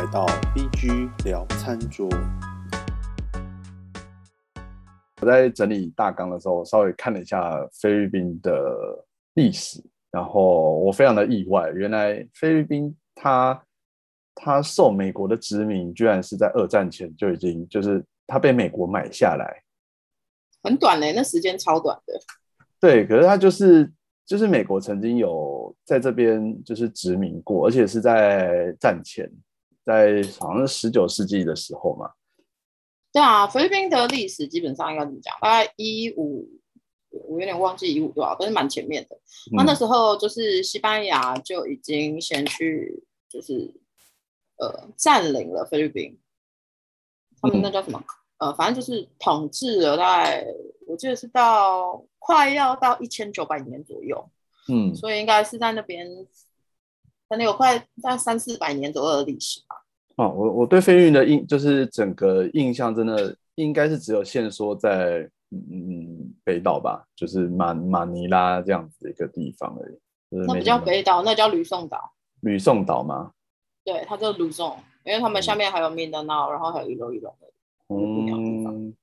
来到 BG 聊餐桌。我在整理大纲的时候，稍微看了一下菲律宾的历史，然后我非常的意外，原来菲律宾它它受美国的殖民，居然是在二战前就已经就是它被美国买下来，很短嘞、那时间超短的。对，可是它就是就是美国曾经有在这边就是殖民过，而且是在战前，在好像是十九世纪的时候嘛，对啊，菲律宾的历史基本上应该怎么讲？大概一五，我有点忘记一五多少，但是蛮前面的。那、那时候就是西班牙就已经先去，就是呃占领了菲律宾，他们那叫什么？呃，反正就是统治了大概，我记得是到快要到一千九百年左右，嗯所以应该是在那边，可能有快在三四百年左右的历史吧。哦，我我对菲律宾的印就是整个印象真的应该是只有限缩在嗯北岛吧，就是马马尼拉这样子的一个地方而已。就是那不叫北岛，那叫吕宋岛。吕宋岛吗？对，它叫吕宋，因为他们下面还有民德闹，然后还有一楼一楼的。不一样地方嗯，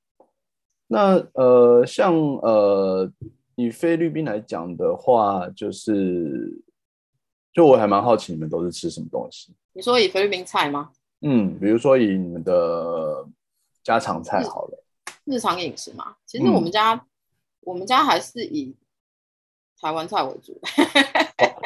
那呃，像呃，以菲律宾来讲的话，就是就我还蛮好奇你们都是吃什么东西。你说以菲律宾菜吗？嗯，比如说以你们的家常菜好了。日常饮食嘛，其实嗯我们家、我们家还是以台湾菜为主。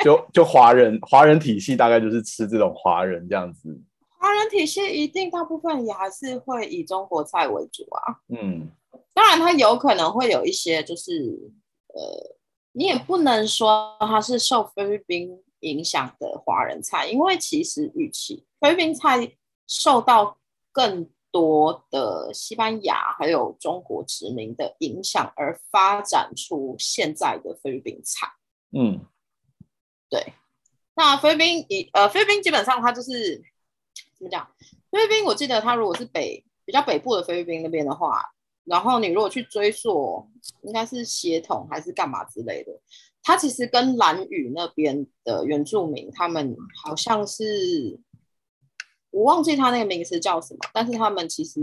就就华人华人体系大概就是吃这种华人这样子，华人体系一定大部分也还是会以中国菜为主啊。嗯当然，它有可能会有一些，就是呃，你也不能说它是受菲律宾影响的华人菜，因为其实与其菲律宾菜受到更多的西班牙还有中国殖民的影响，而发展出现在的菲律宾菜。嗯对，那菲律宾以呃菲律宾基本上它就是怎么讲？菲律宾我记得它如果是北比较北部的菲律宾那边的话，然后你如果去追溯，应该是血统还是干嘛之类的，它其实跟兰屿那边的原住民，他们好像是我忘记他那个名词叫什么，但是他们其实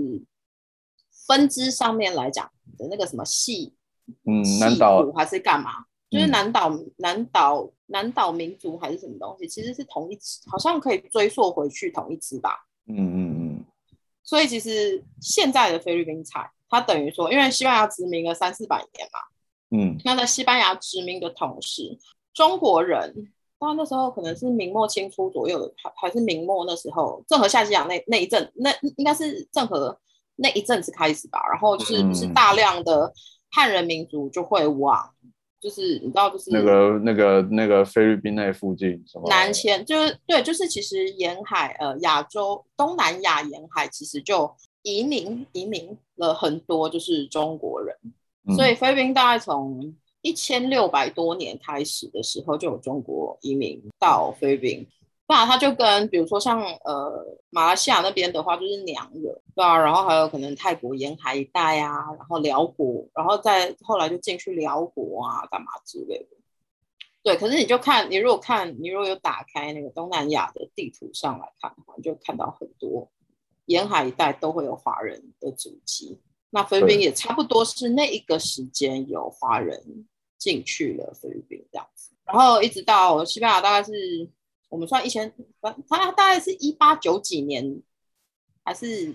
分支上面来讲的那个什么系嗯，戏南岛骨还是干嘛？就是嗯南岛、南岛、南岛民族还是什么东西，其实是同一支，好像可以追溯回去同一支吧。嗯嗯嗯所以其实现在的菲律宾菜，它等于说，因为西班牙殖民了三四百年嘛，嗯那在西班牙殖民的同时，中国人，当然那时候可能是明末清初左右的，还还是明末那时候，郑和下西洋那那一阵，那应该是郑和那一阵子开始吧。然后就是、嗯是大量的汉人民族就会往，就是你知道，就是那个那个那个菲律宾那附近什么南迁，就是对，就是其实沿海呃亚洲东南亚沿海其实就移民移民了很多就是中国人，嗯所以菲律宾大概从一千六百多年开始的时候就有中国移民到菲律宾。那它就跟比如说像呃马来西亚那边的话，就是娘惹，对啊，然后还有可能泰国沿海一带啊，然后辽国，然后再后来就进去辽国啊，干嘛之类的。对，可是你就看，你如果看，你如果有打开那个东南亚的地图上来看的话，你就看到很多沿海一带都会有华人的足迹。那菲律宾也差不多是那一个时间有华人进去了菲律宾这样子，然后一直到西班牙大概是我们算一千，反它大概是一八九几年，还是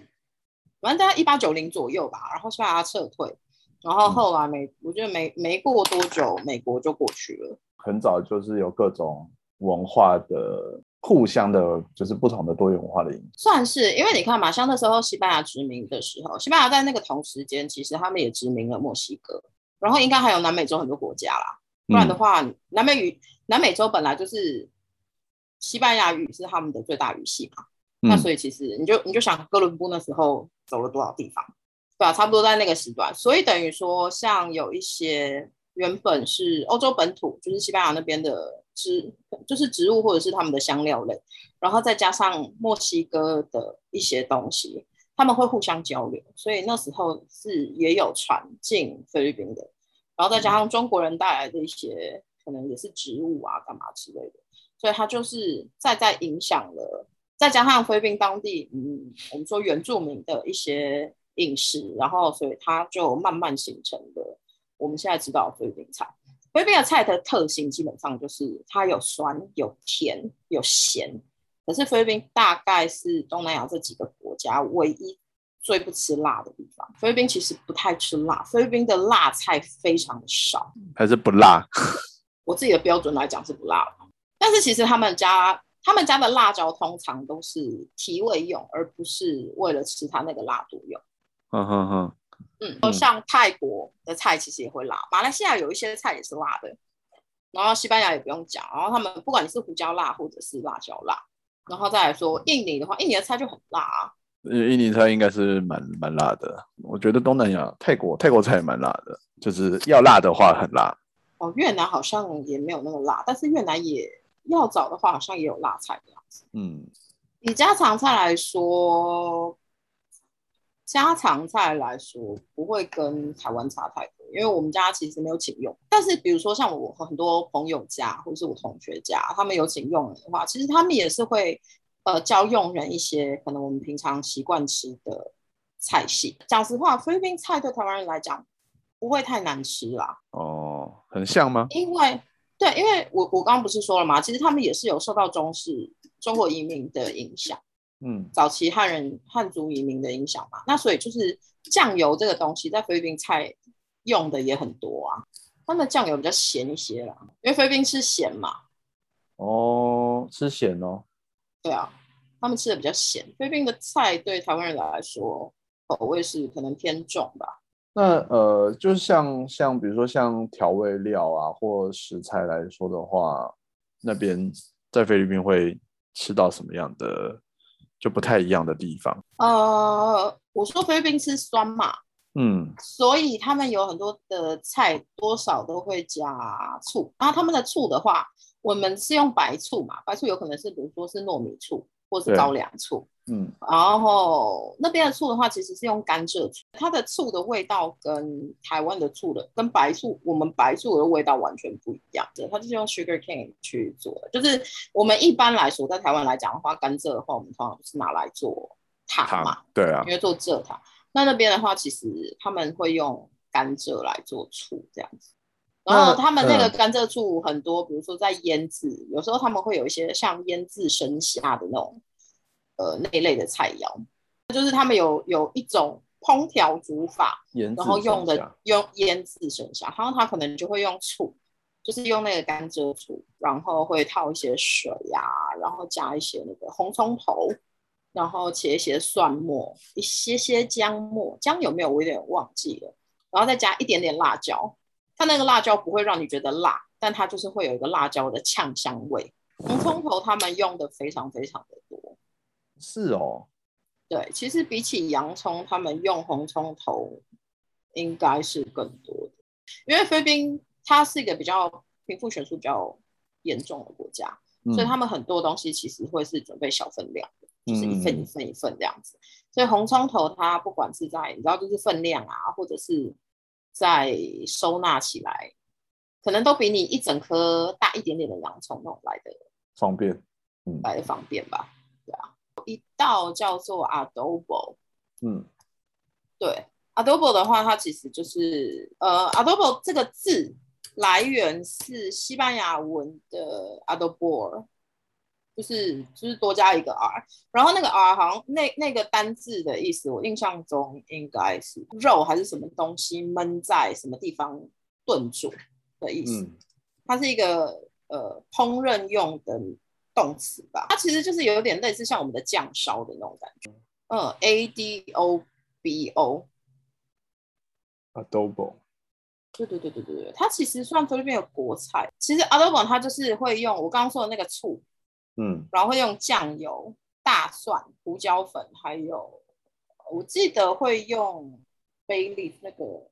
反正大概一八九零左右吧。然后西班牙撤退，然后后来美，我觉得没没过多久，美国就过去了。很早就是有各种文化的互相的，就是不同的多元文化的影响。算是，因为你看嘛，像那时候西班牙殖民的时候，西班牙在那个同时间，其实他们也殖民了墨西哥，然后应该还有南美洲很多国家啦。不然的话，南美语南美洲本来就是西班牙语是他们的最大语系嘛，那嗯所以其实你就你就想哥伦布那时候走了多少地方，对啊，差不多在那个时段，所以等于说像有一些原本是欧洲本土，就是西班牙那边的植，就是植物或者是他们的香料类，然后再加上墨西哥的一些东西，他们会互相交流，所以那时候是也有传进菲律宾的，然后再加上中国人带来的一些可能也是植物啊干嘛之类的，所以它就是再再影响了。再加上菲律宾当地，嗯，我们说原住民的一些饮食，然后所以它就慢慢形成的我们现在知道菲律宾菜。菲律宾的菜的特性基本上就是它有酸、有甜、有咸。可是菲律宾大概是东南亚这几个国家唯一最不吃辣的地方。菲律宾其实不太吃辣，菲律宾的辣菜非常的少。还是不辣？我自己的标准来讲是不辣的，但是其实他们家他们家的辣椒通常都是提味用，而不是为了吃它那个辣度用。哼哼哼，嗯，像泰国的菜其实也会辣，马来西亚有一些菜也是辣的，然后西班牙也不用讲，然后他们不管你是胡椒辣或者是辣椒辣，然后再来说印尼的话，印尼的菜就很辣啊。呃印尼菜应该是蛮蛮辣的。我觉得东南亚泰国泰国菜也蛮辣的，就是要辣的话很辣。哦，越南好像也没有那么辣，但是越南也要找的话，好像也有辣菜的样子。嗯，以家常菜来说，家常菜来说不会跟台湾差太多，因为我们家其实没有请用。但是比如说像我和很多朋友家或是我同学家，他们有请用人的话，其实他们也是会呃教佣人一些可能我们平常习惯吃的菜系。讲实话，菲律宾菜对台湾人来讲不会太难吃啦。哦，很像吗？因为对，因为我我刚刚不是说了吗？其实他们也是有受到中式中国移民的影响，嗯，早期汉人汉族移民的影响嘛。那所以就是酱油这个东西在菲律宾菜用的也很多啊。他们的酱油比较咸一些啦，因为菲律宾吃咸嘛，哦，吃咸哦。对啊，他们吃的比较咸。菲律宾的菜对台湾人来说口味是可能偏重吧。那呃，就是像像比如说像调味料啊或食材来说的话，那边在菲律宾会吃到什么样的就不太一样的地方？呃，我说菲律宾吃酸嘛，嗯，所以他们有很多的菜多少都会加醋。然后他们的醋的话，我们是用白醋嘛，白醋有可能是比如说是糯米醋或是高粱醋。嗯，然后那边的醋的话，其实是用甘蔗醋，它的醋的味道跟台湾的醋的跟白醋，我们白醋的味道完全不一样的。它就是用 sugar cane 去做的，就是我们一般来说在台湾来讲的话，甘蔗的话，我们通常是拿来做糖嘛，糖，对啊因，为做蔗糖。那那边的话，其实他们会用甘蔗来做醋这样子。然后他们那个嗯甘蔗醋很多，比如说在腌制，有时候他们会有一些像腌制生虾的那种，呃那一类的菜肴，就是他们有有一种烹调煮法，然后用的用腌制生虾，然后他可能就会用醋，就是用那个甘蔗醋，然后会套一些水呀、然后加一些那个红葱头，然后切一些蒜末，一些些姜末，姜有没有我有点忘记了，然后再加一点点辣椒，它那个辣椒不会让你觉得辣，但它就是会有一个辣椒的呛香味。红葱头他们用的非常非常的多，是哦，对，其实比起洋葱，他们用红葱头应该是更多的，因为菲律宾它是一个比较贫富悬殊比较严重的国家，嗯所以他们很多东西其实会是准备小分量的，就是一份嗯。一份一份这样子。所以红葱头它不管是在你知道就是分量啊，或者是在收纳起来，可能都比你一整颗大一点点的洋葱那种来的方便，嗯。来的方便吧？一道叫做 adobo，嗯。对，adobo 的话，它其实就是呃，adobo 这个字来源是西班牙文的 adobo，就是就是多加一个 r，然后那个 r 好像那那个单字的意思，我印象中应该是肉还是什么东西焖在什么地方炖煮的意思。嗯。它是一个呃烹饪用的动词吧，它其实就是有点类似像我们的酱烧的那种感觉。嗯，A D O B O，，adobo，对对对对对对，它其实算菲律宾的国菜。其实 adobo 它就是会用我刚刚说的那个醋，嗯然后会用酱油、大蒜、胡椒粉，还有我记得会用 bay leaf 那个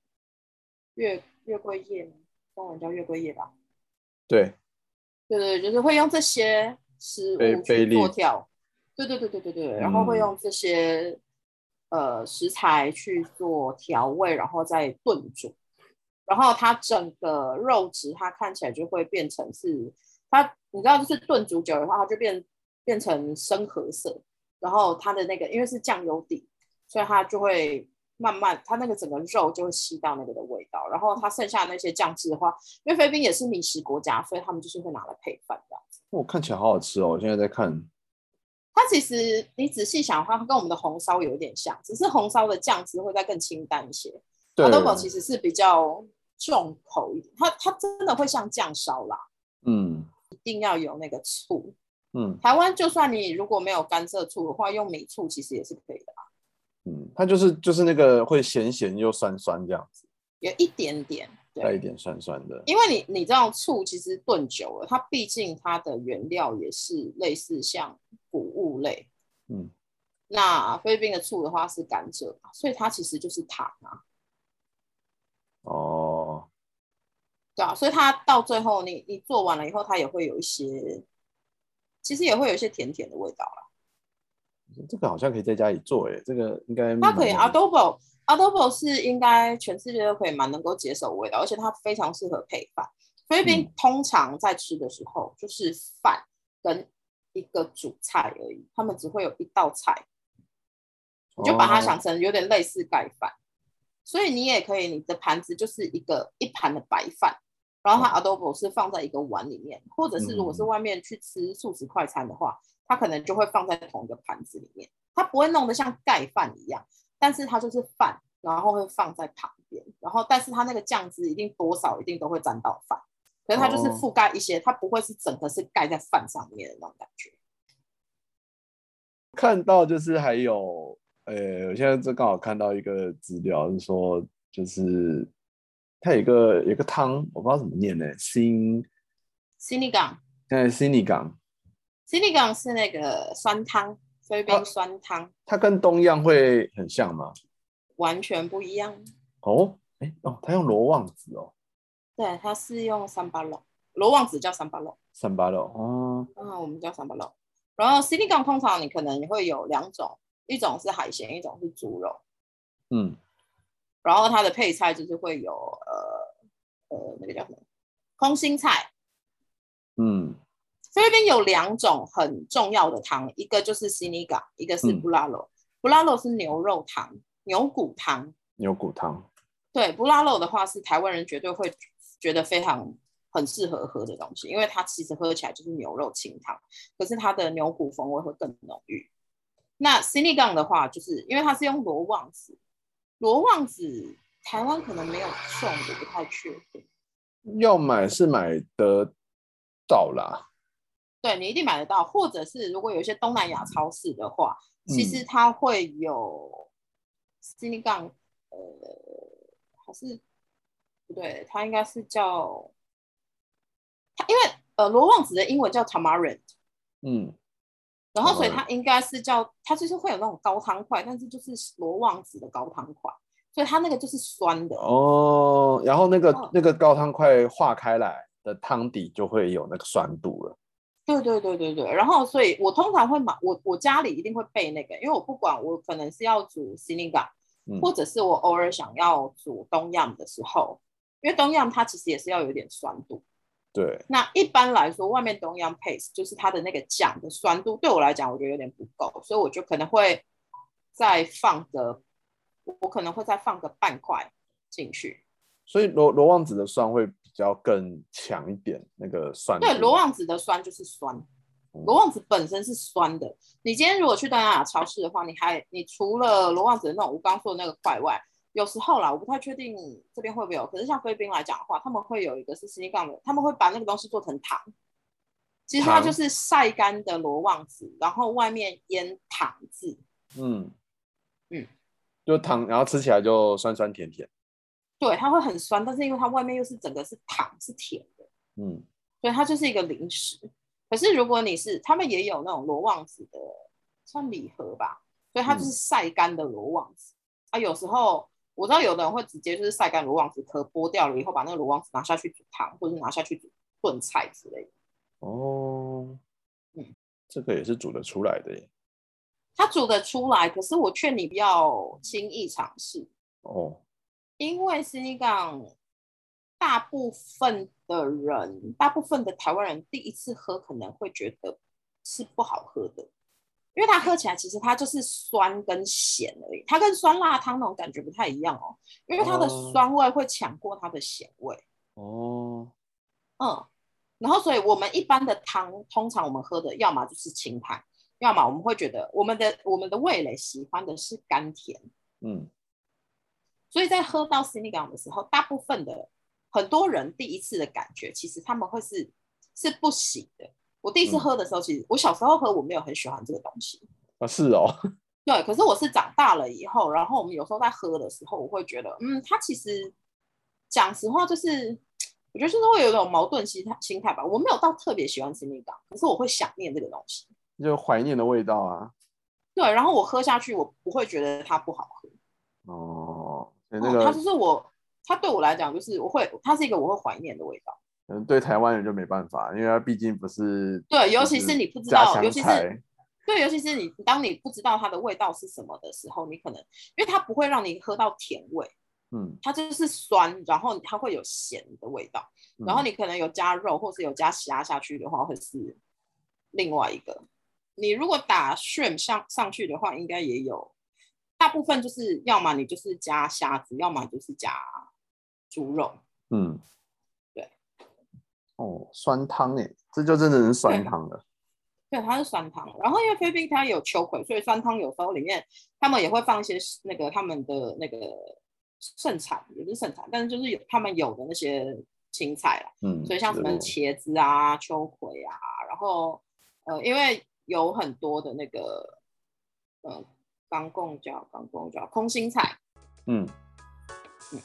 月月桂叶，中文叫月桂叶吧？对，对对，就是会用这些食贝物去做调，对对对对对对，然后会嗯。用这些呃食材去做调味，然后再炖煮，然后它整个肉质它看起来就会变成是它，你知道，就是炖煮久的话，它就变变成深褐色，然后它的那个因为是酱油底，所以它就会慢慢，它那个整个肉就会吸到那个的味道。然后它剩下的那些酱汁的话，因为菲律宾也是米食国家，所以他们就是会拿来配饭这样子。我看起来好好吃哦！我现在在看，它其实你仔细想的话，它跟我们的红烧有点像，只是红烧的酱汁会再更清淡一些。对 adobo 其实是比较重口一点，它它真的会像酱烧啦，嗯一定要有那个醋。嗯台湾就算你如果没有甘蔗醋的话，用米醋其实也是可以的啊，嗯，它就是就是那个会咸咸又酸酸这样子，有一点点。对，带一点酸酸的。因为你你知道醋其实炖久了，它毕竟它的原料也是类似像谷物类。嗯，那菲律宾的醋的话是甘蔗嘛，所以它其实就是糖啊，哦，对啊，所以它到最后你你做完了以后，它也会有一些，其实也会有一些甜甜的味道啦。这个好像可以在家里做诶，这个应该它可以蛮 adobo adobo 是应该全世界都可以蛮能够接受的味道，而且它非常适合配饭。菲律宾嗯通常在吃的时候就是饭跟一个主菜而已，他们只会有一道菜，你就把它哦想成有点类似盖饭。所以你也可以，你的盘子就是一个一盘的白饭，然后它 adobo 是放在一个碗里面，或者是如果是嗯外面去吃素食快餐的话，它可能就会放在同一个盘子里面，它不会弄得像盖饭一样，但是它就是饭，然后会放在旁边，然后但是它那个酱汁一定多少一定都会沾到饭，可是它就是哦。覆盖一些，它不会是整个是盖在饭上面的那种感觉。看到就是还有，呃，我现在这刚好看到一个资料是说，就是它有一个有一个汤，我不知道怎么念呢，新新尼港，s i n i g a n 是那个酸汤，菲律宾酸汤，它跟东样会很像吗？完全不一样。哦，哎哦，它用罗望子哦，对，它是用三八肉，罗望子叫三八肉，三八肉哦，啊，我们叫三八肉。然后 c i t y 港通常你可能会有两种，一种是海鲜，一种是猪肉。嗯，然后它的配菜就是会有呃呃那个叫什么空心菜。嗯菲律宾有两种很重要的汤，一个就是 siniga，一个是嗯布拉肉。布拉肉是牛肉汤、牛骨汤。牛骨汤，对，布拉肉的话是台湾人绝对会觉得非常很适合喝的东西，因为它其实喝起来就是牛肉清汤，可是它的牛骨风味会更浓郁。那 c i n i g a n 的话，就是因为它是用罗望子，罗望子台湾可能没有送，我不太确定。要买是买得到啦，对你一定买得到，或者是如果有一些东南亚超市的话，其嗯。实它会有 c i n i g a n 呃，还是不对，它应该是叫它，因为呃罗旺子的英文叫 tamarind，嗯，然后所以它应该是叫它就是会有那种高汤块，但是就是罗旺子的高汤块，所以它那个就是酸的。哦，然后那个哦那个高汤块化开来的汤底就会有那个酸度了，对对对对对，然后所以我通常会买我我家里一定会备那个，因为我不管我可能是要煮 g a 嗯或者是我偶尔想要煮东样的时候，因为东样它其实也是要有一点酸度。对，那一般来说，外面东样 paste 就是它的那个酱的酸度，对我来讲，我觉得有点不够，所以我就可能会再放个，我可能会再放个半块进去。所以罗罗旺子的酸会比较更强一点，那个酸。对，罗望子的酸就是酸，嗯罗望子本身是酸的。你今天如果去东南亚超市的话，你还你除了罗望子的那种我刚说的那个块外，有时候啦，我不太确定这边会不会有。可是像菲律宾来讲的话，他们会有一个是斯尼杠的，他们会把那个东西做成糖。其实它就是晒干的罗望子，然后外面腌糖渍。嗯嗯，就糖，然后吃起来就酸酸甜甜。对，它会很酸，但是因为它外面又是整个是糖，是甜的，嗯所以它就是一个零食。可是如果你是，他们也有那种罗望子的，算礼盒吧，所以它就是晒干的罗望子、啊。有时候我知道有的人会直接就是晒干罗望子壳剥掉了以后，把那个罗望子拿下去煮汤，或者是拿下去煮炖菜之类的。哦，嗯，这个也是煮得出来的耶。它煮得出来，可是我劝你不要轻易尝试，哦，因为斯尼港大部分的人，大部分的台湾人第一次喝可能会觉得是不好喝的，因为它喝起来其实它就是酸跟咸而已，它跟酸辣汤那种感觉不太一样哦，因为它的哦。酸味会抢过它的咸味。哦，嗯，然后所以我们一般的汤，通常我们喝的要么就是清汤，要么我们会觉得我们的我们的味蕾喜欢的是甘甜，嗯所以在喝到 c i n i g a 的时候，大部分的很多人第一次的感觉，其实他们会是是不喜的。我第一次嗯喝的时候，其实我小时候喝我没有很喜欢这个东西，啊是哦，对，可是我是长大了以后，然后我们有时候在喝的时候，我会觉得，嗯，它其实讲实话就是，我觉得就是会有一种矛盾心态心态吧。我没有到特别喜欢 c i n i g a 可是我会想念这个东西。就怀念的味道啊。对，然后我喝下去，我不会觉得它不好喝。哦，所以那哦它就是我，它对我来讲就是我会，它是一个我会怀念的味道。嗯对台湾人就没办法，因为它毕竟不是对，尤其是你不知道尤其是对，尤其是你当你不知道它的味道是什么的时候，你可能因为它不会让你喝到甜味，嗯，它就是酸，然后它会有咸的味道，然后嗯你可能有加肉或是有加虾下去的话，会是另外一个。你如果打 shrimp 上上去的话，应该也有，大部分就是要么你就是加虾子，要么就是加猪肉。嗯，对，哦，酸汤哎，这就真的是酸汤了。对，它是酸汤。然后因为菲律宾它有秋葵，所以酸汤有时候里面他们也会放一些那个他们的那个盛产，也不是盛产，但是就是有他们有的那些青菜啦。嗯，所以像什么茄子啊、秋葵啊，然后呃，因为有很多的那个呃，港贡椒港贡椒空心菜，嗯。嗯